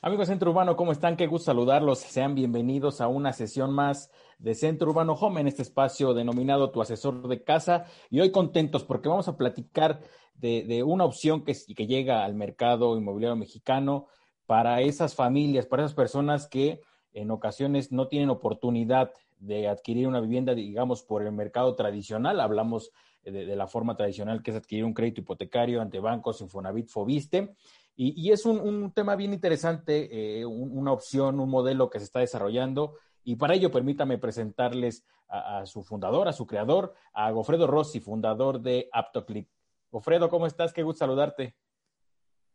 Amigos de Centro Urbano, ¿cómo están? Qué gusto saludarlos. Sean bienvenidos a una sesión más de Centro Urbano Home en este espacio denominado Tu Asesor de Casa. Y hoy contentos porque vamos a platicar de, una opción que, que llega al mercado inmobiliario mexicano para esas familias, para esas personas que en ocasiones no tienen oportunidad de adquirir una vivienda, digamos, por el mercado tradicional. Hablamos de, de la forma tradicional que es adquirir un crédito hipotecario ante bancos, Infonavit, Fobiste. Y, y es un, un, tema bien interesante, eh, un, una opción, un modelo que se está desarrollando. Y para ello, permítame presentarles a, a, su fundador, a su creador, a Gofredo Rossi, fundador de AptoClick. Gofredo, ¿cómo estás? Qué gusto saludarte.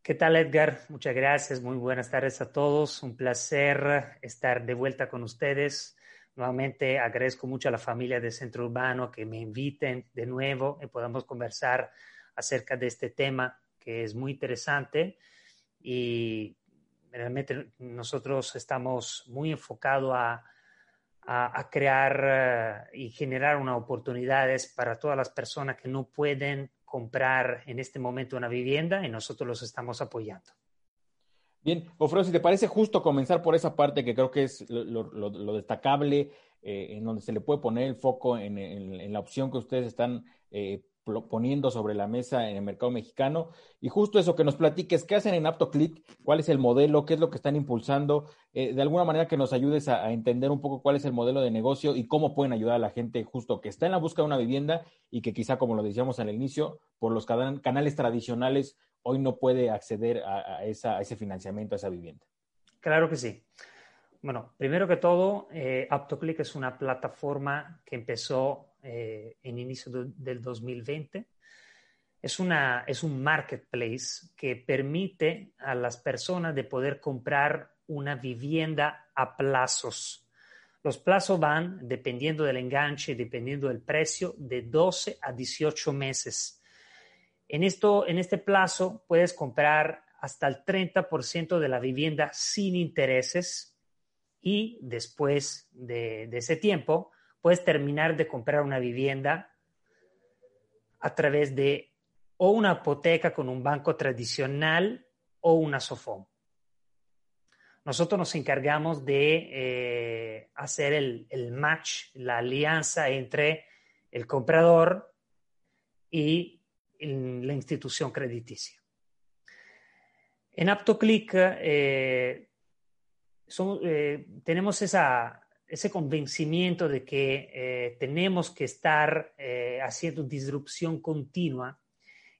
¿Qué tal, Edgar? Muchas gracias. Muy buenas tardes a todos. Un placer estar de vuelta con ustedes. Nuevamente agradezco mucho a la familia de Centro Urbano que me inviten de nuevo y podamos conversar acerca de este tema que es muy interesante y realmente nosotros estamos muy enfocados a, a, a, crear uh, y generar unas oportunidades para todas las personas que no pueden comprar en este momento una vivienda y nosotros los estamos apoyando. Bien, Ofredo, si te parece justo comenzar por esa parte que creo que es lo, lo, lo destacable, eh, en donde se le puede poner el foco en, en, en la opción que ustedes están eh, poniendo sobre la mesa en el mercado mexicano. Y justo eso, que nos platiques, ¿qué hacen en AptoClick? ¿Cuál es el modelo? ¿Qué es lo que están impulsando? Eh, de alguna manera que nos ayudes a, entender un poco cuál es el modelo de negocio y cómo pueden ayudar a la gente justo que está en la búsqueda de una vivienda y que quizá, como lo decíamos al inicio, por los can canales tradicionales hoy no puede acceder a, esa, ese financiamiento, a esa vivienda. Claro que sí. Bueno, primero que todo, eh, AptoClick es una plataforma que empezó eh, en inicio de, del 2020. Es, una, es un marketplace que permite a las personas de poder comprar una vivienda a plazos. Los plazos van, dependiendo del enganche, dependiendo del precio, de 12 a 18 meses. En, esto, en este plazo puedes comprar hasta el 30% de la vivienda sin intereses y después de, de, ese tiempo puedes terminar de comprar una vivienda a través de o una hipoteca con un banco tradicional o una SOFOM. Nosotros nos encargamos de eh, hacer el, el, match, la alianza entre el comprador y la institución crediticia. En AptoClick eh, eh, tenemos esa, ese convencimiento de que eh, tenemos que estar eh, haciendo disrupción continua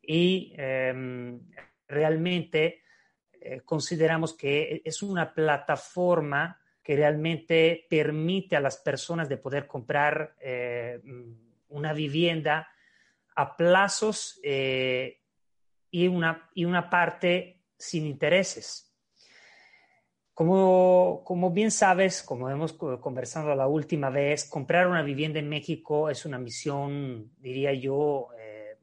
y em, realmente eh, consideramos que es una plataforma que realmente permite a las personas de poder comprar una vivienda a plazos y, una, y una parte sin intereses. Como, como, bien sabes, como hemos conversado la última vez, comprar una vivienda en México es una misión, diría yo, eh,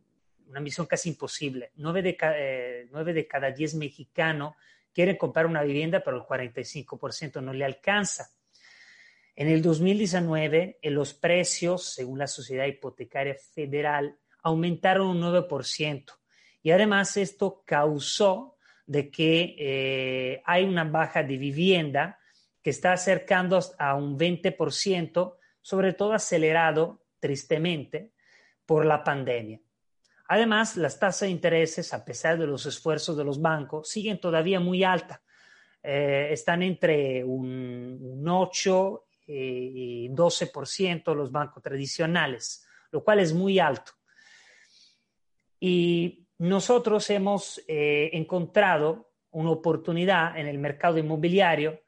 una misión casi imposible. Nueve de, eh, nueve de cada diez mexicanos quieren comprar una vivienda, pero el 45% no le alcanza. En el 2019, en los precios, según la Sociedad Hipotecaria Federal, aumentaron un 9%. Y además esto causó de que eh, hay una baja de vivienda que está acercando a un 20%, sobre todo acelerado, tristemente, por la pandemia. Además, las tasas de intereses, a pesar de los esfuerzos de los bancos, siguen todavía muy altas. Eh, están entre un, un 8 y 12% los bancos tradicionales, lo cual es muy alto. Y nosotros hemos eh, encontrado una oportunidad en el mercado inmobiliario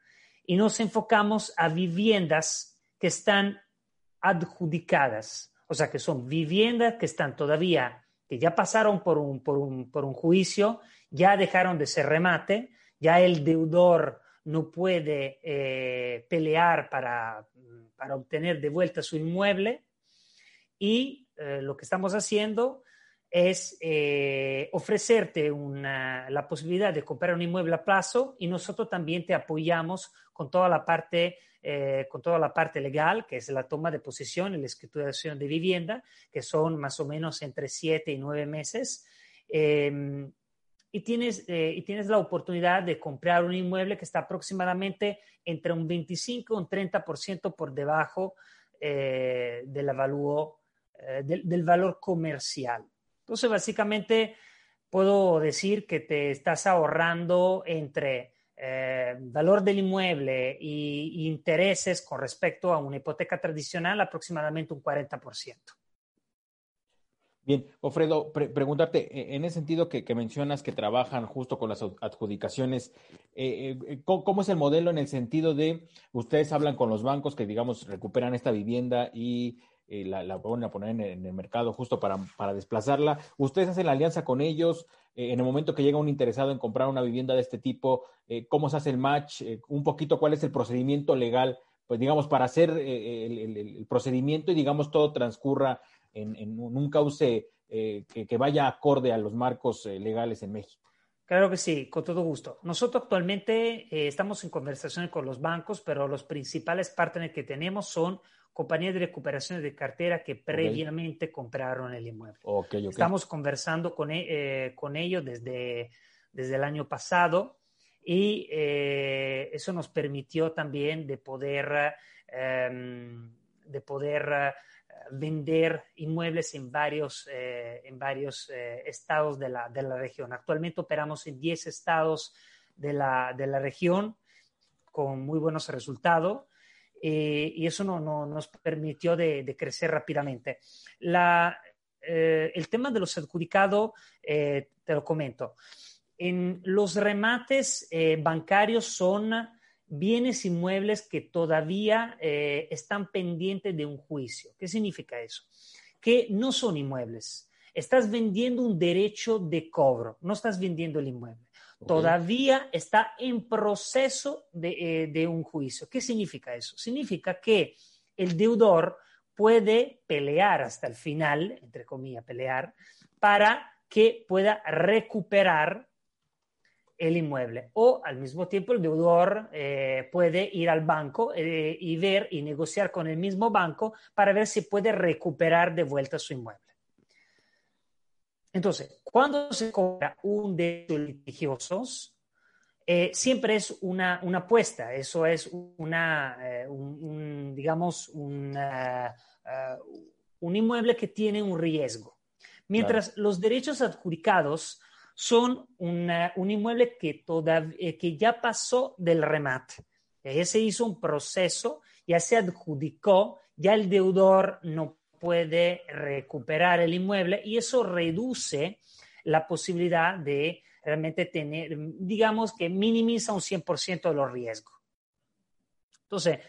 y nos enfocamos a viviendas que están adjudicadas, o sea, que son viviendas que están todavía, que ya pasaron por un, por un, por un juicio, ya dejaron de ser remate, ya el deudor no puede eh, pelear para, para, obtener de vuelta su inmueble y eh, lo que estamos haciendo es eh, ofrecerte una, la posibilidad de comprar un inmueble a plazo y nosotros también te apoyamos con toda la parte con toda la parte legal, que es la toma de posesión y la escrituración de vivienda, que son más o menos entre siete y nueve meses. Em, y tienes, eh, y tienes la oportunidad de comprar un inmueble que está aproximadamente entre un 25 y un 30% por debajo eh, del, avalúo, eh, del, valor comercial. Entonces, básicamente, puedo decir que te estás ahorrando entre valor del inmueble e intereses con respecto a una hipoteca tradicional aproximadamente un 40%. Bien, Ofredo, preguntarte, e, en ese sentido que, mencionas que trabajan justo con las adjudicaciones, eh, eh, ¿cómo, es el modelo en el sentido de ustedes hablan con los bancos que, digamos, recuperan esta vivienda y eh, la, la, a poner en el, mercado justo para, para, desplazarla? ¿Ustedes hacen la alianza con ellos? en el momento que llega un interesado en comprar una vivienda de este tipo, ¿cómo se hace el match? un poquito, ¿cuál es el procedimiento legal? Pues digamos, para hacer el procedimiento y digamos todo transcurra en, un cauce eh, que, vaya acorde a los marcos eh, legales en México. Claro que sí, con todo gusto. Nosotros actualmente eh, estamos en conversaciones con los bancos, pero los principales partners que tenemos son compañías de recuperación de cartera que previamente compraron el inmueble. Estamos conversando con, e, con ellos desde, desde el año pasado y eso nos permitió también de poder, em, de poder vender inmuebles en varios, eh, en varios eh, estados de la, de la, región. Actualmente operamos en 10 estados de la, de la región con muy buenos resultados eh, y eso no, no, nos permitió de, crecer rápidamente. La, el tema de los adjudicados, te lo comento. En los remates bancarios son bienes inmuebles que todavía eh, están pendientes de un juicio. ¿Qué significa eso? Que no son inmuebles. Estás vendiendo un derecho de cobro, no estás vendiendo el inmueble. Todavía está en proceso de, eh, de un juicio. ¿Qué significa eso? Significa que el deudor puede pelear hasta el final, entre comillas, pelear, para que pueda recuperar el inmueble. O al mismo tiempo el deudor eh, puede ir al banco eh, y ver y negociar con el mismo banco para ver si puede recuperar de vuelta su inmueble. Entonces, cuando se compra un derecho litigioso, eh, siempre es una, apuesta, eso es una, un, digamos, un inmueble que tiene un riesgo. Mientras los derechos adjudicados son un inmueble que, eh, que ya pasó del remate. Ya se hizo un proceso, ya se adjudicó, ya el deudor no puede recuperar el inmueble y eso reduce la posibilidad de realmente tener, digamos que minimiza un 100% de los riesgos. Entonces,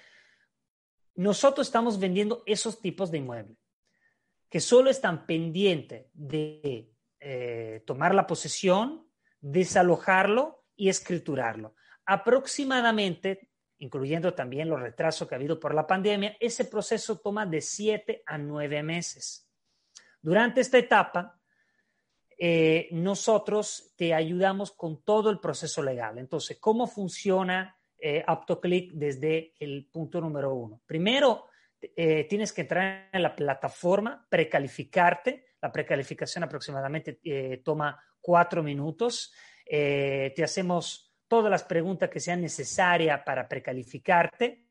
nosotros estamos vendiendo esos tipos de inmuebles que solo están pendientes de eh, tomar la posesión, desalojarlo y escriturarlo. Aproximadamente, incluyendo también los retrasos que ha habido por la pandemia, ese proceso toma de siete a nueve meses. Durante esta etapa, eh, nosotros te ayudamos con todo el proceso legal. Entonces, ¿cómo funciona eh, AptoClick desde el punto número uno? Primero, tienes que entrar en la plataforma, precalificarte, la precalificación aproximadamente eh, toma cuatro minutos. Eh, te hacemos todas las preguntas que sean necesarias para precalificarte.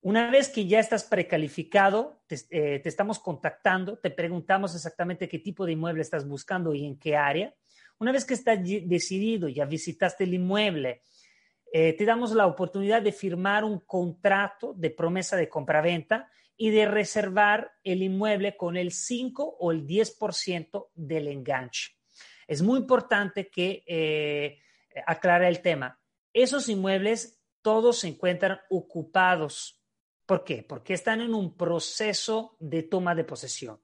Una vez que ya estás precalificado, te, eh, te, estamos contactando, te preguntamos exactamente qué tipo de inmueble estás buscando y en qué área. Una vez que estás decidido, ya visitaste el inmueble, te damos la oportunidad de firmar un contrato de promesa de compraventa y de reservar el inmueble con el 5 o el 10% del enganche. Es muy importante que eh, aclare el tema. Esos inmuebles todos se encuentran ocupados. ¿Por qué? Porque están en un proceso de toma de posesión.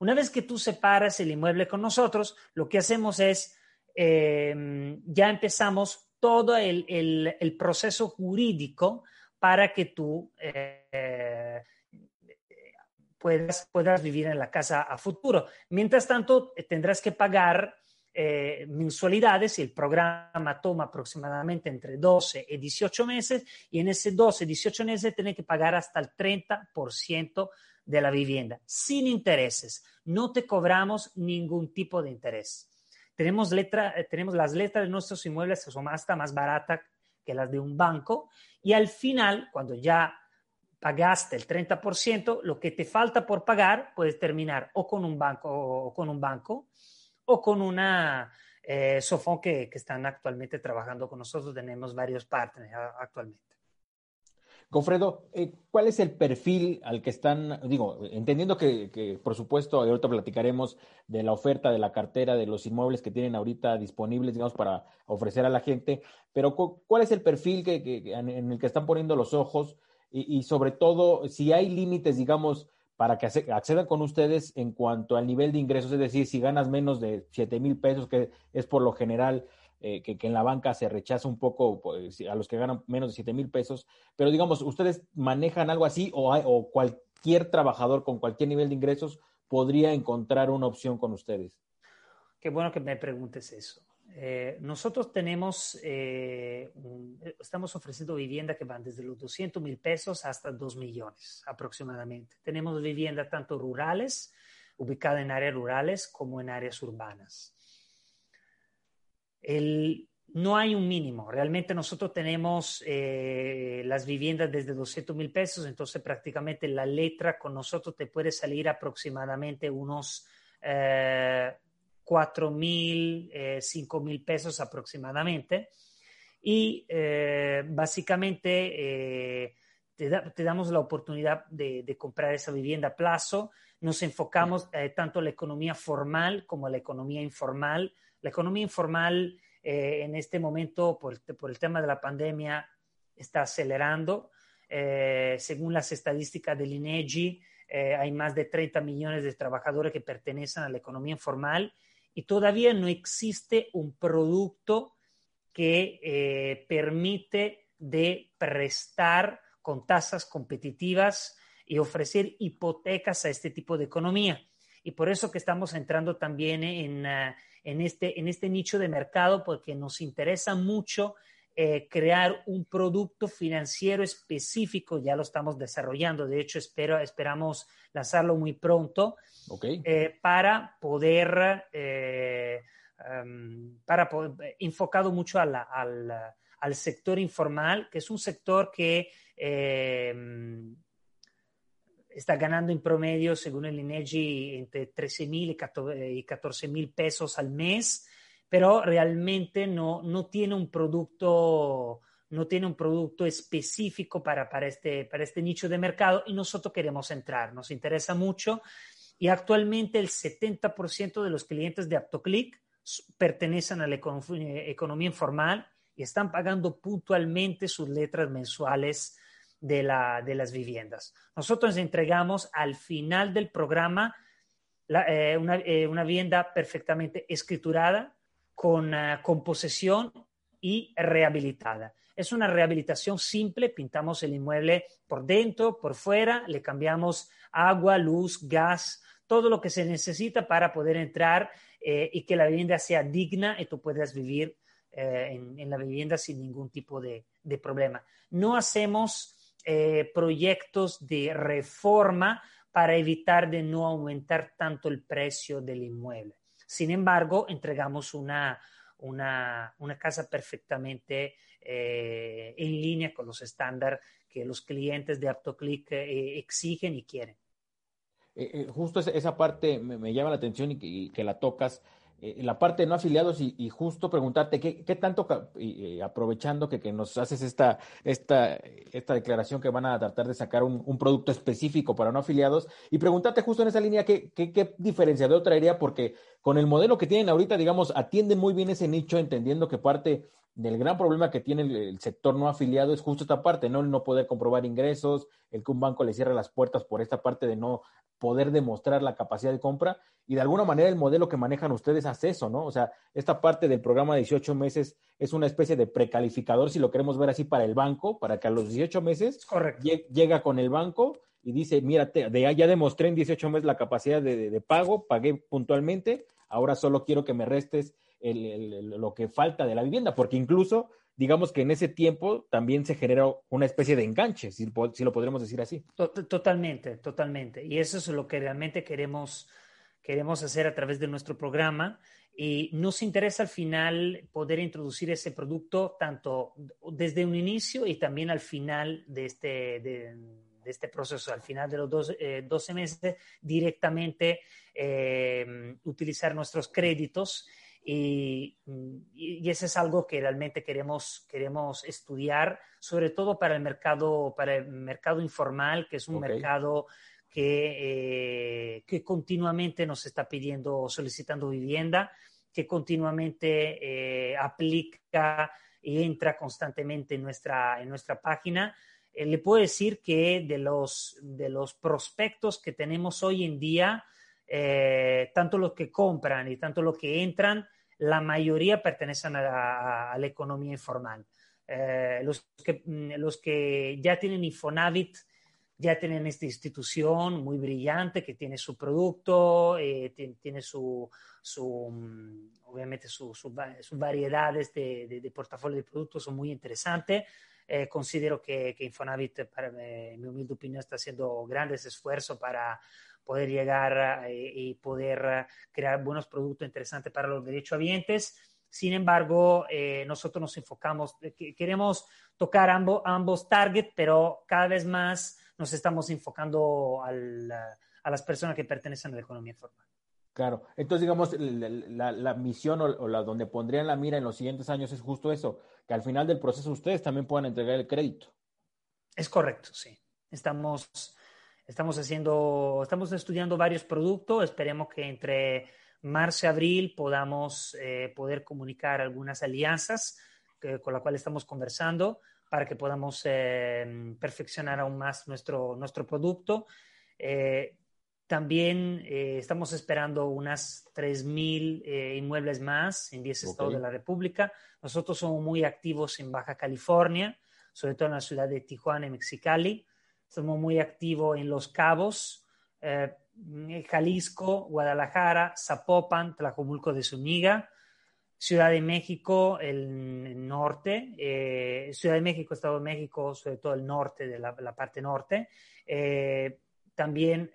Una vez que tú separas el inmueble con nosotros, lo que hacemos es, em, ya empezamos todo el, proceso jurídico para que tú eh, puedas, puedas vivir en la casa a futuro. Mientras tanto, tendrás que pagar eh, mensualidades el programa toma aproximadamente entre 12 y 18 meses y en ese 12 y 18 meses tienes que pagar hasta el 30% de la vivienda sin intereses. No te cobramos ningún tipo de interés. Tenemos, letra, eh, tenemos las letras de nuestros inmuebles que son hasta más baratas que las de un banco y al final, cuando ya pagaste el 30%, lo que te falta por pagar puedes terminar o con un banco o con un banco o con una eh, Sofón que, que, están actualmente trabajando con nosotros. Tenemos varios partners actualmente. Confredo, eh, ¿cuál es el perfil al que están, digo, entendiendo que, por supuesto, ahorita platicaremos de la oferta de la cartera de los inmuebles que tienen ahorita disponibles, digamos, para ofrecer a la gente, pero ¿cuál es el perfil que, que en el que están poniendo los ojos y, sobre todo si hay límites, digamos, para que accedan con ustedes en cuanto al nivel de ingresos, es decir, si ganas menos de 7 mil pesos, que es por lo general eh, que, en la banca se rechaza un poco pues, a los que ganan menos de 7 mil pesos, pero digamos, ¿ustedes manejan algo así o, o cualquier trabajador con cualquier nivel de ingresos podría encontrar una opción con ustedes? Qué bueno que me preguntes eso. Eh, nosotros tenemos, eh, estamos ofreciendo vivienda que van desde los 200 mil pesos hasta 2 millones aproximadamente. Tenemos vivienda tanto rurales, ubicada en áreas rurales, como en áreas urbanas. no hay un mínimo. Realmente nosotros tenemos eh, las viviendas desde 200 mil pesos, entonces prácticamente la letra con nosotros te puede salir aproximadamente unos 4 mil, eh, 5 mil pesos aproximadamente. Y eh, básicamente eh, te, damos la oportunidad de, comprar esa vivienda a plazo. Nos enfocamos eh, tanto en la economía formal como en la economía informal. La economía informal en este momento, por, por, el tema de la pandemia, está acelerando. según las estadísticas del INEGI, hay más de 30 millones de trabajadores que pertenecen a la economía informal y todavía no existe un producto que eh, permite de prestar con tasas competitivas y ofrecer hipotecas a este tipo de economía. Y por eso que estamos entrando también en, ah, en, este, en este nicho de mercado, porque nos interesa mucho eh, crear un producto financiero específico, ya lo estamos desarrollando, de hecho espero, esperamos lanzarlo muy pronto, eh, para poder, eh, em, para enfocado mucho al, al, sector informal, que es un sector que em, está ganando en promedio, según el INEGI, entre 13 mil y 14 mil pesos al mes, pero realmente no, no tiene un producto no tiene un producto específico para, para, este, para este nicho de mercado y nosotros queremos entrar. Nos interesa mucho y actualmente el 70% de los clientes de AptoClick pertenecen a la economía informal y están pagando puntualmente sus letras mensuales de, la, de las viviendas. Nosotros entregamos al final del programa eh, eh, una, vivienda perfectamente escriturada, con, uh, con posesión y rehabilitada. Es una rehabilitación simple, pintamos el inmueble por dentro, por fuera, le cambiamos agua, luz, gas, todo lo que se necesita para poder entrar eh, y que la vivienda sea digna y tú puedas vivir eh, en, la vivienda sin ningún tipo de, problema. No hacemos proyectos de reforma para evitar de no aumentar tanto el precio del inmueble. Sin embargo, entregamos una, una, casa perfectamente en línea con los estándares que los clientes de AptoClick exigen y quieren. Eh, eh, justo esa, parte me, llama la atención y que, la tocas. Eh, la parte de no afiliados y, justo preguntarte qué, tanto, aprovechando que, nos haces esta, esta, esta declaración que van a tratar de sacar un, producto específico para no afiliados y preguntarte justo en esa línea qué, qué, diferenciador traería porque con el modelo que tienen ahorita, digamos, atienden muy bien ese nicho, entendiendo que parte del gran problema que tiene el, sector no afiliado es justo esta parte, ¿no? El no poder comprobar ingresos, el que un banco le cierre las puertas por esta parte de no poder demostrar la capacidad de compra. Y de alguna manera el modelo que manejan ustedes hace eso, ¿no? O sea, esta parte del programa de 18 meses es una especie de precalificador, si lo queremos ver así, para el banco, para que a los 18 meses llega con el banco y dice, mira, de, ya demostré en 18 meses la capacidad de pago, pagué puntualmente, ahora solo quiero que me restes lo que falta de la vivienda, porque incluso, digamos que en ese tiempo también se genera una especie de enganche, si, lo podremos decir así. Totalmente, totalmente. Y eso es lo que realmente queremos, queremos hacer a través de nuestro programa. Y nos interesa al final poder introducir ese producto tanto desde un inicio y también al final de este, de, este proceso, al final de los dos, 12 eh, meses, directamente eh, utilizar nuestros créditos y, y, eso es algo que realmente queremos, queremos estudiar, sobre todo para el mercado, para el mercado informal, que es un mercado que, eh, que continuamente nos está pidiendo, solicitando vivienda, que continuamente eh, aplica y entra constantemente en nuestra, en nuestra página. Eh, le puedo decir que de los, de los prospectos que tenemos hoy en día, tanto los que compran y tanto los que entran, la mayoría pertenecen a, la economía informal. Eh, los, que, mm, los que ya tienen Infonavit, ya tienen esta institución muy brillante que tiene su producto, eh, tiene, su, su, mm, obviamente sus variedades de, de, portafolio de productos son muy interesantes. considero que, que Infonavit, para mi humilde opinión, está haciendo grandes esfuerzos para poder llegar eh, y poder eh, crear buenos productos interesantes para los derechohabientes. Sin embargo, eh, nosotros nos enfocamos, queremos tocar ambos, ambos targets, pero cada vez más nos estamos enfocando al, a las personas que pertenecen a la economía formal. Claro, entonces digamos, la, la, misión o, la donde pondrían la mira en los siguientes años es justo eso, que al final del proceso ustedes también puedan entregar el crédito. Es correcto, sí. Estamos Estamos haciendo, estamos estudiando varios productos. Esperemos que entre marzo y abril podamos eh, poder comunicar algunas alianzas con las cuales estamos conversando para que podamos eh, perfeccionar aún más nuestro, nuestro producto. Eh, también estamos esperando unas 3.000 inmuebles más en 10 estados de la República. Nosotros somos muy activos en Baja California, sobre todo en la ciudad de Tijuana y Mexicali. Estamos muy activos en Los Cabos, eh, Jalisco, Guadalajara, Zapopan, Tlajomulco de Zuniga, Ciudad de México, el, norte, eh, Ciudad de México, Estado de México, sobre todo el norte, de la, parte norte, eh, también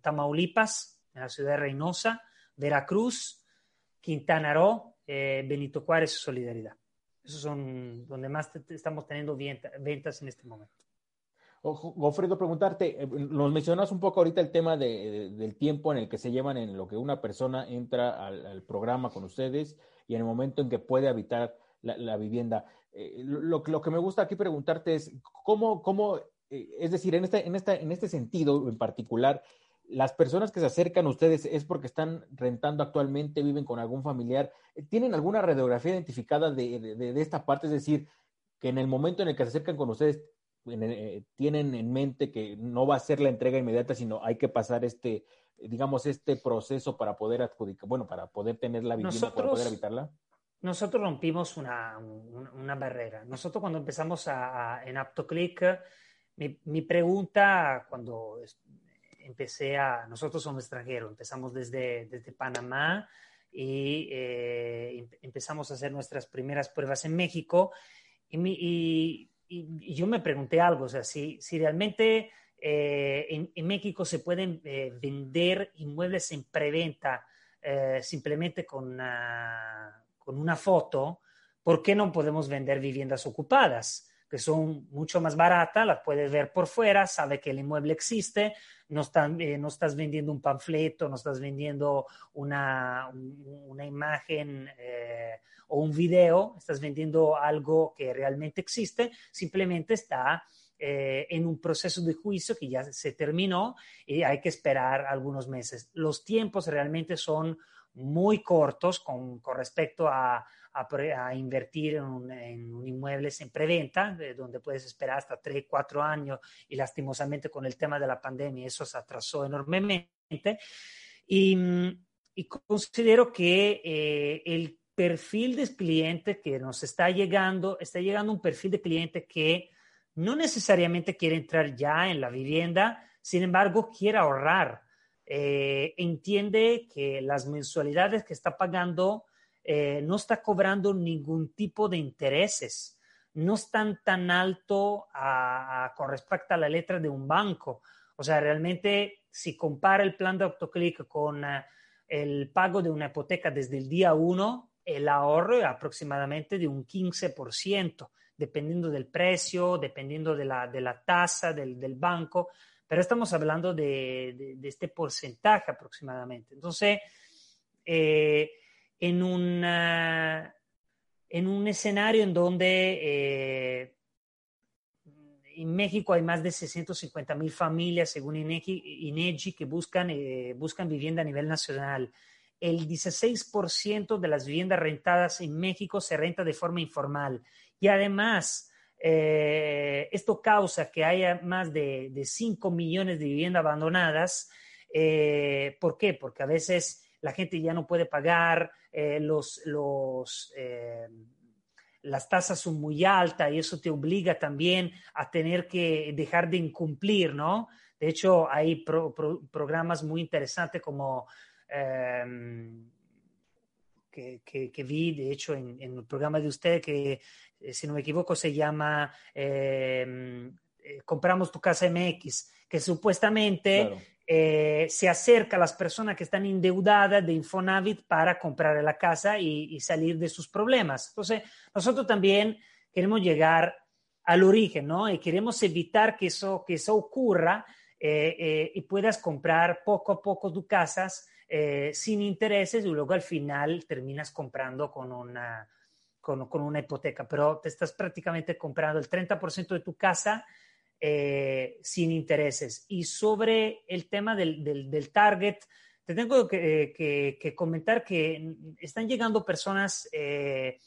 Tamaulipas, en la ciudad de Reynosa, Veracruz, Quintana Roo, Benito Juárez y Solidaridad. Esos son donde más estamos teniendo ventas en este momento. Gofredo, preguntarte, eh, nos mencionas un poco ahorita el tema del tiempo en el que se llevan en lo que una persona entra al, programa con ustedes y en el momento en que puede habitar la, vivienda. Eh, lo, que me gusta aquí preguntarte es, ¿cómo, cómo eh, es decir, en este, en, esta, en este sentido en particular, las personas que se acercan a ustedes es porque están rentando actualmente, viven con algún familiar, ¿tienen alguna radiografía identificada de, de esta parte? Es decir, que en el momento en el que se acercan con ustedes eh, tienen en mente que no va a ser la entrega inmediata, sino hay que pasar este, digamos, este proceso para poder adjudicar, bueno, para poder tener la vivienda, para poder habitarla? Nosotros rompimos una, una, barrera. Nosotros cuando empezamos a, en AptoClick, mi, mi, pregunta cuando empecé a, nosotros somos extranjeros, empezamos desde, desde Panamá y eh, empezamos a hacer nuestras primeras pruebas en México y, mi, y y, yo me pregunté algo, o sea, si, si realmente eh, en, México se pueden eh, vender inmuebles en preventa eh, simplemente con una, con una foto, ¿por qué no podemos vender viviendas ocupadas? Que son mucho más baratas, las puedes ver por fuera, sabe que el inmueble existe, no, no estás vendiendo un panfleto, no estás vendiendo una, una imagen o un video, estás vendiendo algo que realmente existe, simplemente está eh, en un proceso de juicio que ya se terminó y hay que esperar algunos meses. Los tiempos realmente son muy cortos con, con respecto a, invertir en un, en un, inmueble en preventa, donde puedes esperar hasta 3, 4 años y lastimosamente con el tema de la pandemia eso se atrasó enormemente. Y, y considero que eh, el perfil de cliente que nos está llegando, está llegando un perfil de cliente que no necesariamente quiere entrar ya en la vivienda, sin embargo, quiere ahorrar. Eh, entiende que las mensualidades que está pagando eh, no está cobrando ningún tipo de intereses, no están tan alto con respecto a la letra de un banco. O sea, realmente si compara el plan de AutoClick con eh, el pago de una hipoteca desde el día uno, el ahorro es aproximadamente de un 15%, dependiendo del precio, dependiendo de la, de la tasa del, del banco pero estamos hablando de, de, este porcentaje aproximadamente. Entonces, eh, en, una, en un escenario en donde eh, en México hay más de 650 mil familias, según INEGI, que buscan, eh, buscan vivienda a nivel nacional. El 16% de las viviendas rentadas en México se renta de forma informal. Y además, eh, esto causa que haya más de, de 5 millones de viviendas abandonadas. ¿Por qué? Porque a veces la gente ya no puede pagar, eh, los, los, las tasas son muy altas y eso te obliga también a tener que dejar de incumplir, ¿no? De hecho, hay programas muy interesantes como... Que, que, vi, de hecho, en, el programa de usted, que eh, si no me equivoco, se llama em, eh, Compramos tu casa MX, que supuestamente eh, se acerca a las personas que están endeudadas de Infonavit para comprar la casa y, salir de sus problemas. Entonces, nosotros también queremos llegar al origen, ¿no? Y queremos evitar que eso, que eso ocurra y puedas comprar poco a poco tu casas sin intereses y luego al final terminas comprando con una con, una hipoteca, pero te estás prácticamente comprando el 30% de tu casa eh, sin intereses. Y sobre el tema del, del, target, te tengo que, comentar que están llegando personas, eh,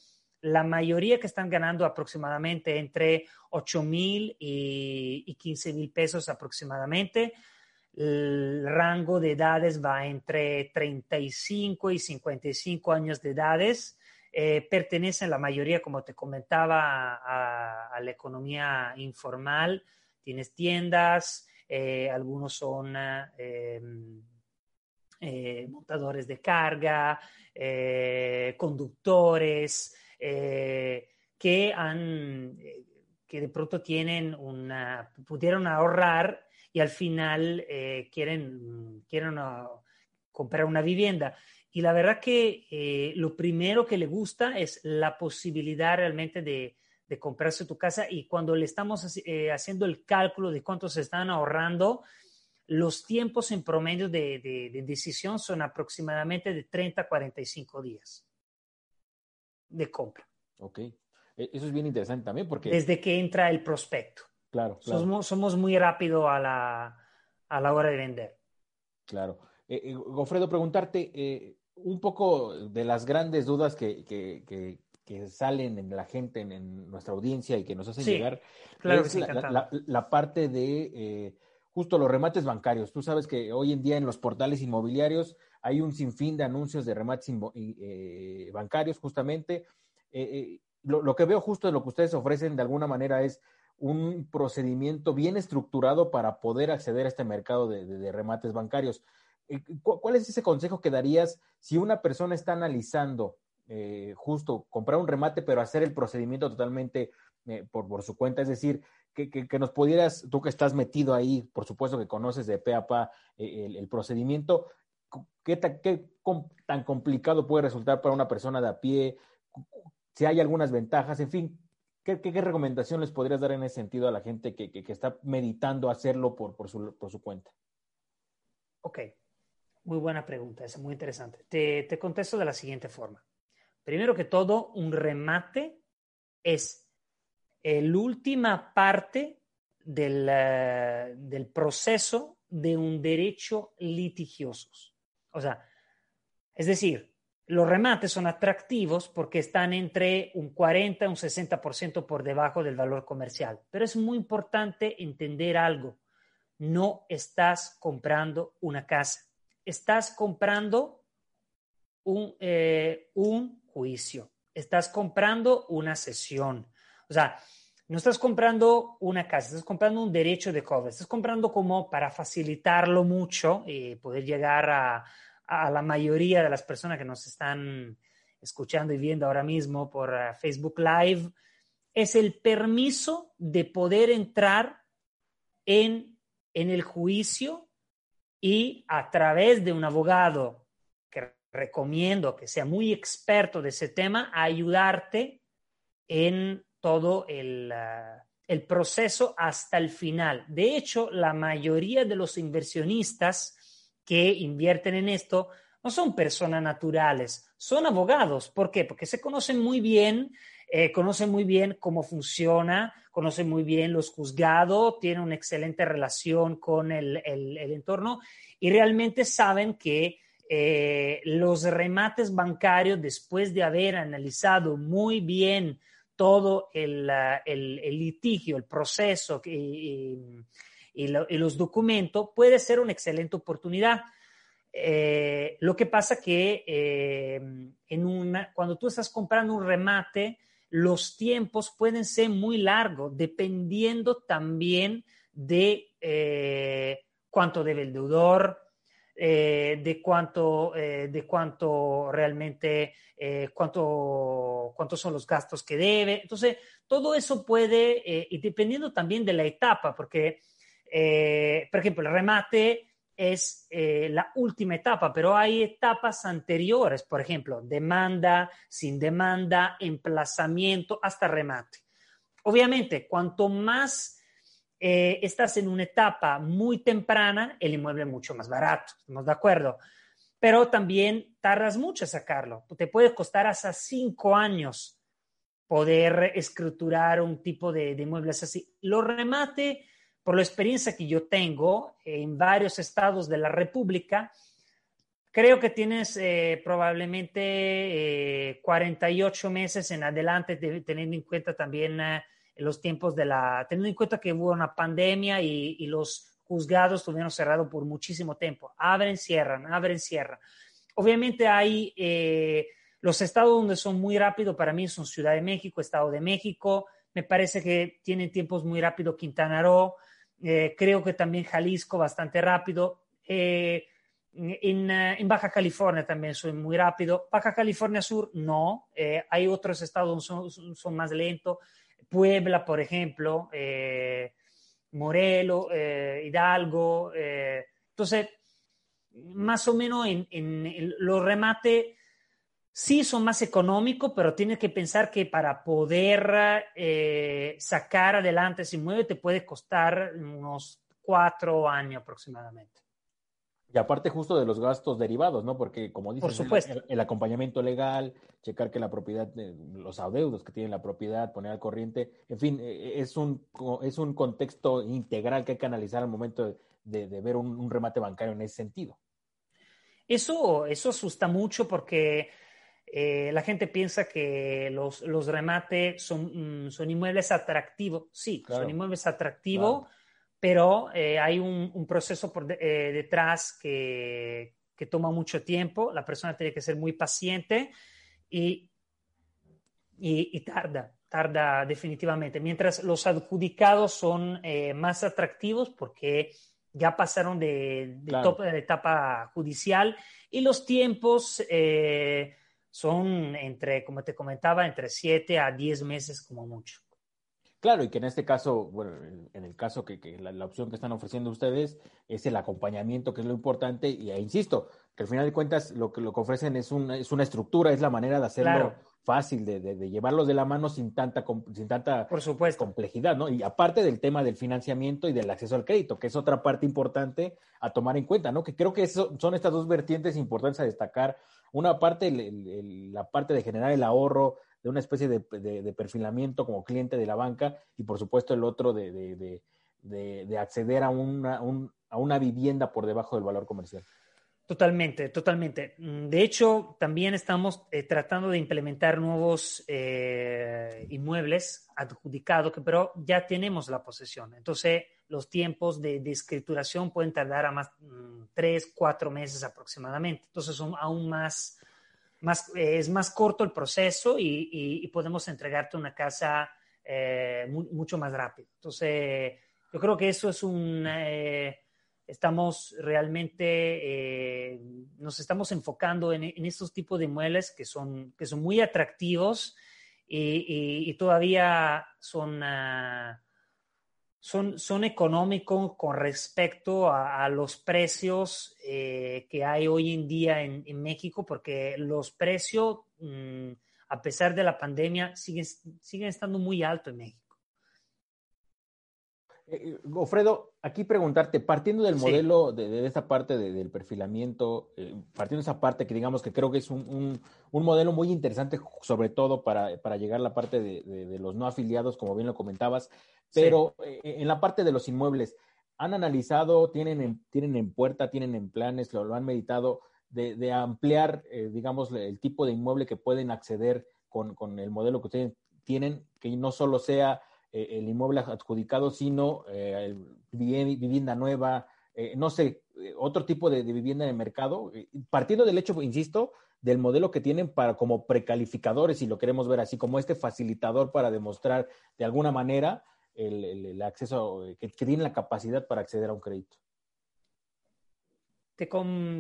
la mayoría que están ganando aproximadamente entre 8 mil y, y 15 mil pesos aproximadamente. El rango de edades va entre 35 y 55 años de edades eh, pertenecen la mayoría, como te comentaba, a, la economía informal. Tienes tiendas, eh, algunos son em, eh, montadores de carga, conductores, que de pronto tienen una, pudieron ahorrar y al final quieren, quieren ah, comprar una vivienda. Y la verdad que eh, lo primero que le gusta es la posibilidad realmente de, de comprarse tu casa y cuando le estamos eh, haciendo el cálculo de cuánto se están ahorrando, los tiempos en promedio de, de, decisión son aproximadamente de 30 a 45 días de compra. Ok. E, eso es bien interesante también porque... Desde que entra el prospecto. Claro, claro. Somos, somos muy rápido a la, a la hora de vender. Claro. Eh, Gofredo, preguntarte, un poco de las grandes dudas que, que, que, salen en la gente, en, nuestra audiencia y que nos hacen llegar, claro es la, parte de eh, justo los remates bancarios. Tú sabes que hoy en día en los portales inmobiliarios hay un sinfín de anuncios de remates eh, bancarios, justamente. Eh, lo, que veo justo de lo que ustedes ofrecen de alguna manera es un procedimiento bien estructurado para poder acceder a este mercado de remates bancarios. ¿Cuál es ese consejo que darías si una persona está analizando eh, justo comprar un remate, pero hacer el procedimiento totalmente eh, por, su cuenta? Es decir, que, nos pudieras, tú que estás metido ahí, por supuesto que conoces de pe a pa el, procedimiento, ¿qué, tan complicado puede resultar para una persona de a pie? Si hay algunas ventajas, en fin, ¿Qué, recomendación les podrías dar en ese sentido a la gente que, está meditando hacerlo por, por, su, por su cuenta? Ok, muy buena pregunta, es muy interesante. Te, te contesto de la siguiente forma. Primero que todo, un remate es la última parte del, eh, del, proceso de un derecho litigioso. O sea, Es decir, los remates son atractivos porque están entre un 40 y un 60% por debajo del valor comercial. Pero es muy importante entender algo. No estás comprando una casa, estás comprando un, eh, un juicio, estás comprando una sesión. O sea, no estás comprando una casa, estás comprando un derecho de cobro, estás comprando como para facilitarlo mucho y poder llegar a, a la mayoría de las personas que nos están escuchando y viendo ahora mismo por uh, Facebook Live, es el permiso de poder entrar en, en el juicio y a través de un abogado recomiendo que sea muy experto de ese tema, ayudarte en todo el, uh, el proceso hasta el final. De hecho, la mayoría de los inversionistas que invierten en esto no son personas naturales, son abogados. ¿Por qué? Porque se conocen muy bien, eh, conocen muy bien cómo funciona, conocen muy bien los juzgados, tienen una excelente relación con el, el entorno y realmente saben que eh, los remates bancarios, después de haber analizado muy bien todo el, el litigio, el proceso y, y, lo, y, los documentos, puede ser una excelente oportunidad. Eh, lo que pasa que eh, cuando tú estás comprando un remate, los tiempos pueden ser muy largos, dependiendo también de cuánto debe el deudor, eh, de cuánto, eh, de cuánto realmente, eh, cuánto, cuántos son los gastos que debe. Entonces, todo eso puede, y dependiendo también de la etapa, porque, por ejemplo, el remate es la última etapa, pero hay etapas anteriores, por ejemplo, demanda, sin demanda, emplazamiento, hasta remate. Obviamente, cuanto más eh, estás en una etapa muy temprana, el inmueble es mucho más barato, ¿estamos de acuerdo? Pero también tardas mucho en sacarlo. Te puede costar hasta cinco años poder escriturar un tipo de, de inmuebles así. Lo remate, por la experiencia que yo tengo en varios estados de la República, creo que tienes eh, probablemente eh, 48 meses en adelante, de, teniendo en cuenta también eh, los tiempos de la, teniendo en cuenta que hubo una pandemia y, los juzgados estuvieron cerrados por muchísimo tiempo. Abren, cierran, abren, cierran. Obviamente hay eh, los estados donde son muy rápidos, para mí son Ciudad de México, Estado de México, me parece que tienen tiempos muy rápidos Quintana Roo, eh, creo que también Jalisco bastante rápido. Eh, en, Baja California también son muy rápido. Baja California Sur no, hay otros estados donde son, son más lentos. Puebla, por ejemplo, eh, Morelos, eh, Hidalgo. Eh, entonces, más o menos en, los remates sí son más económicos, pero tienes que pensar que para poder sacar adelante ese inmueble te puede costar unos cuatro años aproximadamente. Y aparte justo de los gastos derivados, ¿no? Porque como dices, Por supuesto. El, el, acompañamiento legal, checar que la propiedad, los adeudos que tiene la propiedad, poner al corriente, en fin, eh, es un, es un contexto integral que hay que analizar al momento de, ver un, un, remate bancario en ese sentido. Eso, eso asusta mucho porque eh, la gente piensa que los, los remates son, mm, son, inmuebles atractivos. Sí, claro. son inmuebles atractivos. Claro pero eh, hay un, un, proceso por de, eh, detrás que, que, toma mucho tiempo, la persona tiene que ser muy paciente y, y, y tarda, tarda definitivamente, mientras los adjudicados son eh, más atractivos porque ya pasaron de, de, claro. top, de, etapa judicial y los tiempos eh, son entre, como te comentaba, entre 7 a 10 meses como mucho. Claro, y que en este caso, bueno, en el caso que, que la, la, opción que están ofreciendo ustedes es el acompañamiento, que es lo importante, y ahí insisto, que al final de cuentas lo que, lo que ofrecen es una, es una estructura, es la manera de hacerlo claro. fácil, de, de, de, llevarlos de la mano sin tanta, sin tanta Por supuesto. complejidad, ¿no? Y aparte del tema del financiamiento y del acceso al crédito, que es otra parte importante a tomar en cuenta, ¿no? Que creo que eso, son estas dos vertientes importantes a destacar. Una parte, el, el, la parte de generar el ahorro, de una especie de, de, perfilamiento como cliente de la banca y por supuesto el otro de, de acceder a una, un, a una vivienda por debajo del valor comercial. Totalmente, totalmente. Mm, de hecho, también estamos eh, tratando de implementar nuevos eh, inmuebles adjudicados, pero ya tenemos la posesión. Entonces, los tiempos de, escrituración pueden tardar a más mm, tres, cuatro meses aproximadamente. Entonces, son aún más, eh, es más corto el proceso y, podemos entregarte una casa mucho más rápido. Entonces, yo creo que eso es un estamos realmente, eh, nos estamos enfocando en, estos tipos de muebles que son, que son muy atractivos y, todavía son, ah, son, son económicos con respecto a, los precios eh, que hay hoy en día en, México, porque los precios, mm, a pesar de la pandemia, siguen, siguen estando muy altos en México. Eh, Gofredo, aquí preguntarte, partiendo del modelo de, esta parte del perfilamiento, eh, partiendo de esa parte que digamos que creo que es un, modelo muy interesante, sobre todo para, llegar a la parte de, los no afiliados, como bien lo comentabas, pero eh, en la parte de los inmuebles, ¿han analizado, tienen en, tienen en puerta, tienen en planes, lo, han meditado, de, ampliar, digamos, el tipo de inmueble que pueden acceder con, con el modelo que ustedes tienen, que no solo sea eh, el inmueble adjudicado, sino eh, vivienda nueva, eh, no sé, otro tipo de, vivienda en el mercado, partiendo del hecho, insisto, del modelo que tienen para como precalificadores, si lo queremos ver así, como este facilitador para demostrar de alguna manera el, acceso, que, tienen la capacidad para acceder a un crédito. Te,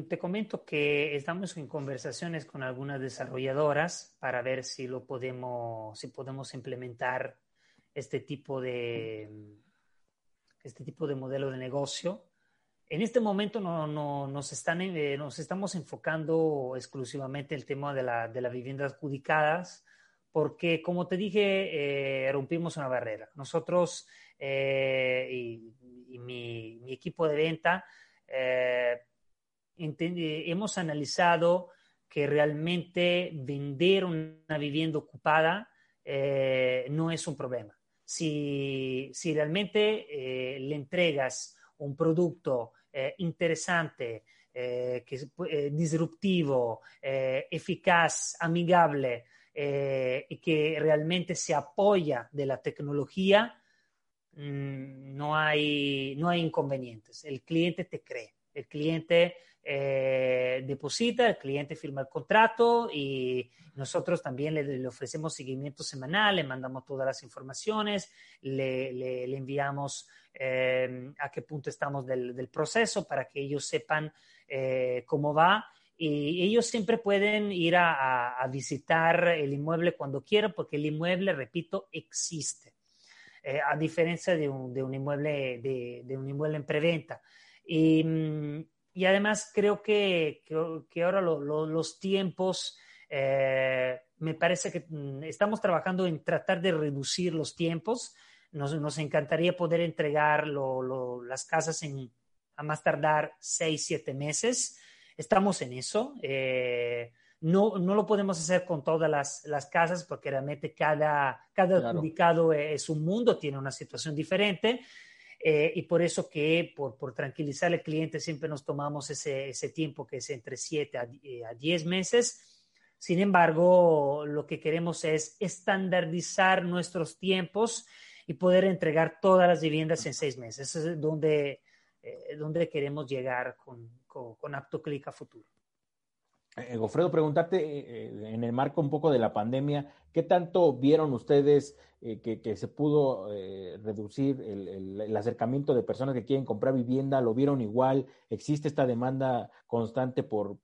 te, comento que estamos en conversaciones con algunas desarrolladoras para ver si lo podemos, si podemos implementar este tipo de, este tipo de modelo de negocio. En este momento no, no, nos, están, eh, nos estamos enfocando exclusivamente el tema de la, de las viviendas adjudicadas, porque como te dije, eh, rompimos una barrera. Nosotros eh, y, mi, mi, equipo de venta hemos analizado que realmente vender una vivienda ocupada no es un problema si, realmente eh, le entregas un producto eh, interesante, eh, disruptivo, eficaz, amigable y que realmente se apoya de la tecnología, mm, no, hay, no hay inconvenientes. El cliente te cree. El cliente eh, deposita, el cliente firma el contrato y nosotros también le, ofrecemos seguimiento semanal, le mandamos todas las informaciones, le, enviamos eh, a qué punto estamos del, proceso para que ellos sepan eh, cómo va. Y ellos siempre pueden ir a, visitar el inmueble cuando quieran, porque el inmueble, repito, existe. a diferencia de un, inmueble, de, un inmueble en preventa. Y, mm, y además creo que, que, ahora los tiempos, eh, me parece que mm, estamos trabajando en tratar de reducir los tiempos. Nos, nos encantaría poder entregar las casas en a más tardar seis, siete meses. Estamos en eso. Eh, no, no, lo podemos hacer con todas las, las casas porque realmente cada, cada ubicado es un mundo, tiene una situación diferente. Eh, y por eso que por, por, tranquilizar al cliente siempre nos tomamos ese, ese tiempo que es entre 7 a, 10 eh, meses. Sin embargo, lo que queremos es estandarizar nuestros tiempos y poder entregar todas las viviendas en seis meses. Eso es donde, eh, donde queremos llegar con, con, con AptoClick a futuro. Eh, Gofredo, preguntarte eh, en el marco un poco de la pandemia, ¿qué tanto vieron ustedes eh, que, se pudo reducir el, acercamiento de personas que quieren comprar vivienda? ¿Lo vieron igual? ¿Existe esta demanda constante por,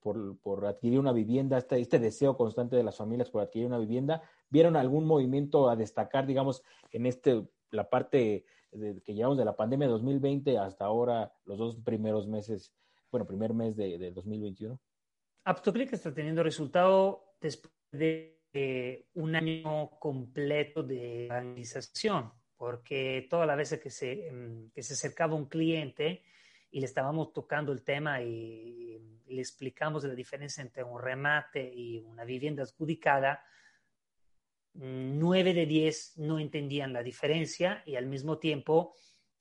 adquirir una vivienda, este, este, deseo constante de las familias por adquirir una vivienda? ¿Vieron algún movimiento a destacar, digamos, en este, la parte que llevamos de la pandemia de 2020 hasta ahora, los dos primeros meses, bueno, primer mes de, de 2021? AptoClick está teniendo resultado después de eh, un año completo de organización, porque todas las veces que se, mm, que se acercaba un cliente y le estábamos tocando el tema y, le explicamos la diferencia entre un remate y una vivienda adjudicada, mm, nueve de diez no entendían la diferencia y al mismo tiempo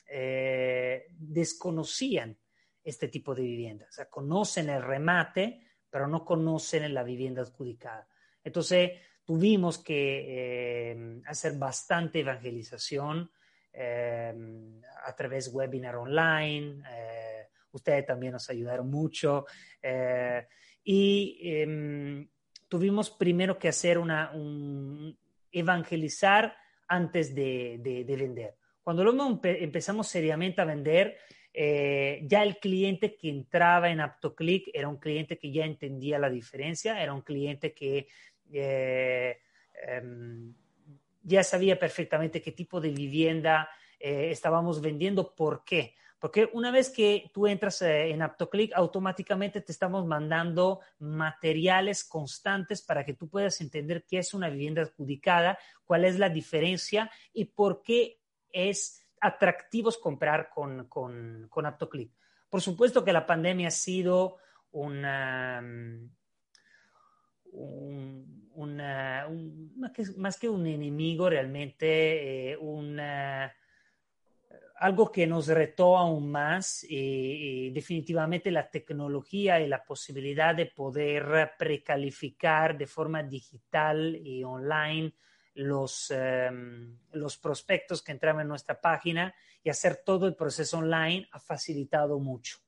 eh, desconocían este tipo de vivienda. O sea, conocen el remate, pero no conocen la vivienda adjudicada. Entonces, tuvimos que eh, hacer bastante evangelización eh, a través de webinar online. Eh, ustedes también nos ayudaron mucho. y em, tuvimos primero que hacer una, un, evangelizar antes de, de, vender. Cuando luego empezamos seriamente a vender, eh, ya el cliente que entraba en AptoClick era un cliente que ya entendía la diferencia, era un cliente que eh, em, ya sabía perfectamente qué tipo de vivienda eh, estábamos vendiendo, por qué. Porque una vez que tú entras en AptoClick, automáticamente te estamos mandando materiales constantes para que tú puedas entender qué es una vivienda adjudicada, cuál es la diferencia y por qué es atractivos comprar con, con, con AptoClick. Por supuesto que la pandemia ha sido una, una, más que un enemigo, realmente eh, algo que nos retó aún más y, definitivamente la tecnología y la posibilidad de poder precalificar de forma digital y online los, em, los prospectos que entraban en nuestra página y hacer todo el proceso online ha facilitado mucho.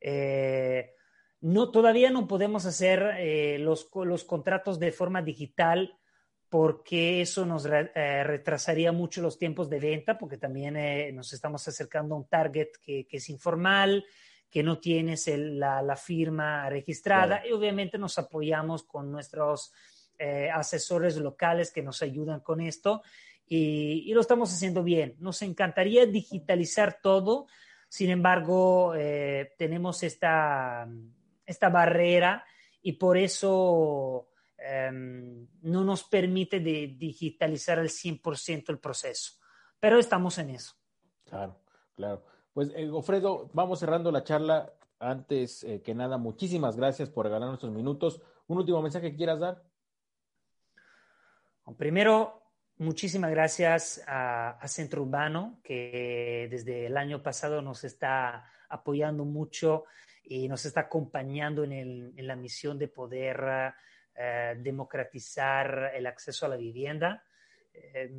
Eh, no, todavía no podemos hacer eh, los, los, contratos de forma digital porque eso nos eh, retrasaría mucho los tiempos de venta, porque también nos estamos acercando a un target que, que es informal, que no tienes la, la, firma registrada y obviamente nos apoyamos con nuestros eh, asesores locales que nos ayudan con esto y, lo estamos haciendo bien. Nos encantaría digitalizar todo, sin embargo, eh, tenemos esta, esta barrera y por eso em, no nos permite de digitalizar al 100% el proceso. Pero estamos en eso. Claro, claro. Pues, eh, Gofredo, vamos cerrando la charla. Antes que nada, muchísimas gracias por regalar nuestros minutos. ¿Un último mensaje que quieras dar? Primero, muchísimas gracias a, Centro Urbano, que desde el año pasado nos está apoyando mucho y nos está acompañando en, la misión de poder eh, democratizar el acceso a la vivienda. Eh,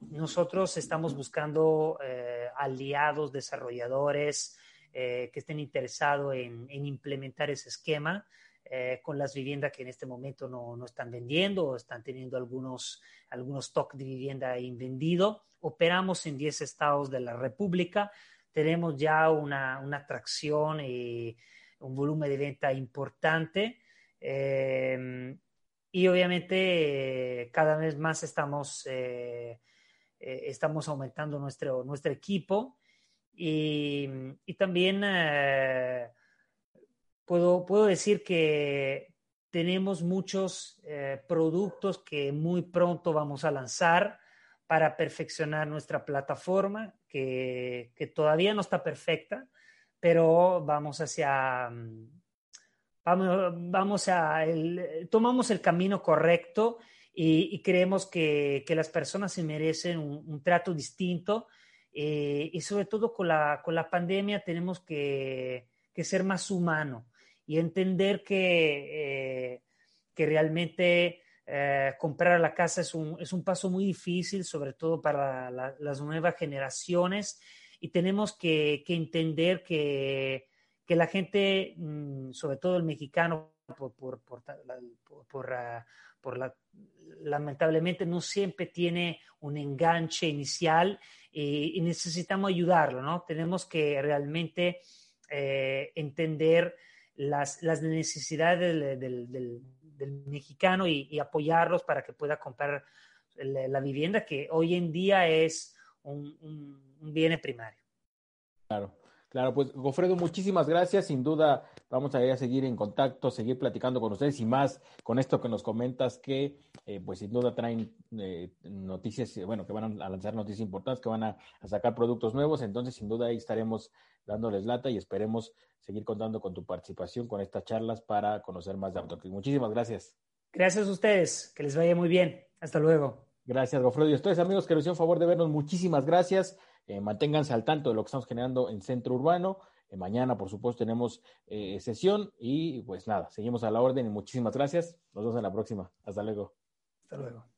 nosotros estamos buscando eh, aliados, desarrolladores que estén interesados en, implementar ese esquema. Eh, con las viviendas que en este momento no, no están vendiendo o están teniendo algunos, algunos stock de vivienda invendido. Operamos en 10 estados de la República. Tenemos ya una, una atracción y un volumen de venta importante. Eh, y obviamente cada vez más estamos, eh, estamos aumentando nuestro, nuestro equipo y, y también puedo, puedo decir que tenemos muchos eh, productos que muy pronto vamos a lanzar para perfeccionar nuestra plataforma, que, que todavía no está perfecta, pero vamos hacia, mm, vamos, vamos a, el, tomamos el camino correcto y, creemos que, que, las personas se merecen un, trato distinto eh, y sobre todo con la, con la pandemia tenemos que, que ser más humanos y entender que, eh, que realmente eh, comprar la casa es un, es un, paso muy difícil, sobre todo para las nuevas generaciones, y tenemos que, que entender que, que, la gente, mm, sobre todo el mexicano, por, por, por, ah, la, lamentablemente no siempre tiene un enganche inicial y, necesitamos ayudarlo, ¿no? Tenemos que realmente eh, entender las, las necesidades del, del, mexicano y, apoyarlos para que pueda comprar la, vivienda, que hoy en día es un, un, bien primario. Claro. Claro, pues Gofredo, muchísimas gracias. Sin duda vamos a, ir a seguir en contacto, seguir platicando con ustedes y más con esto que nos comentas que eh, pues sin duda traen eh, noticias, bueno, que van a lanzar noticias importantes, que van a, a, sacar productos nuevos. Entonces, sin duda ahí estaremos dándoles lata y esperemos seguir contando con tu participación con estas charlas para conocer más de AutoClick. Muchísimas gracias. Gracias a ustedes, que les vaya muy bien. Hasta luego. Gracias, Gofredo. Y a ustedes, amigos, que nos hicieron favor de vernos, muchísimas gracias. Eh, manténganse al tanto de lo que estamos generando en Centro Urbano. Mañana, por supuesto, tenemos sesión y pues nada, seguimos a la orden y muchísimas gracias. Nos vemos en la próxima. Hasta luego. Hasta luego.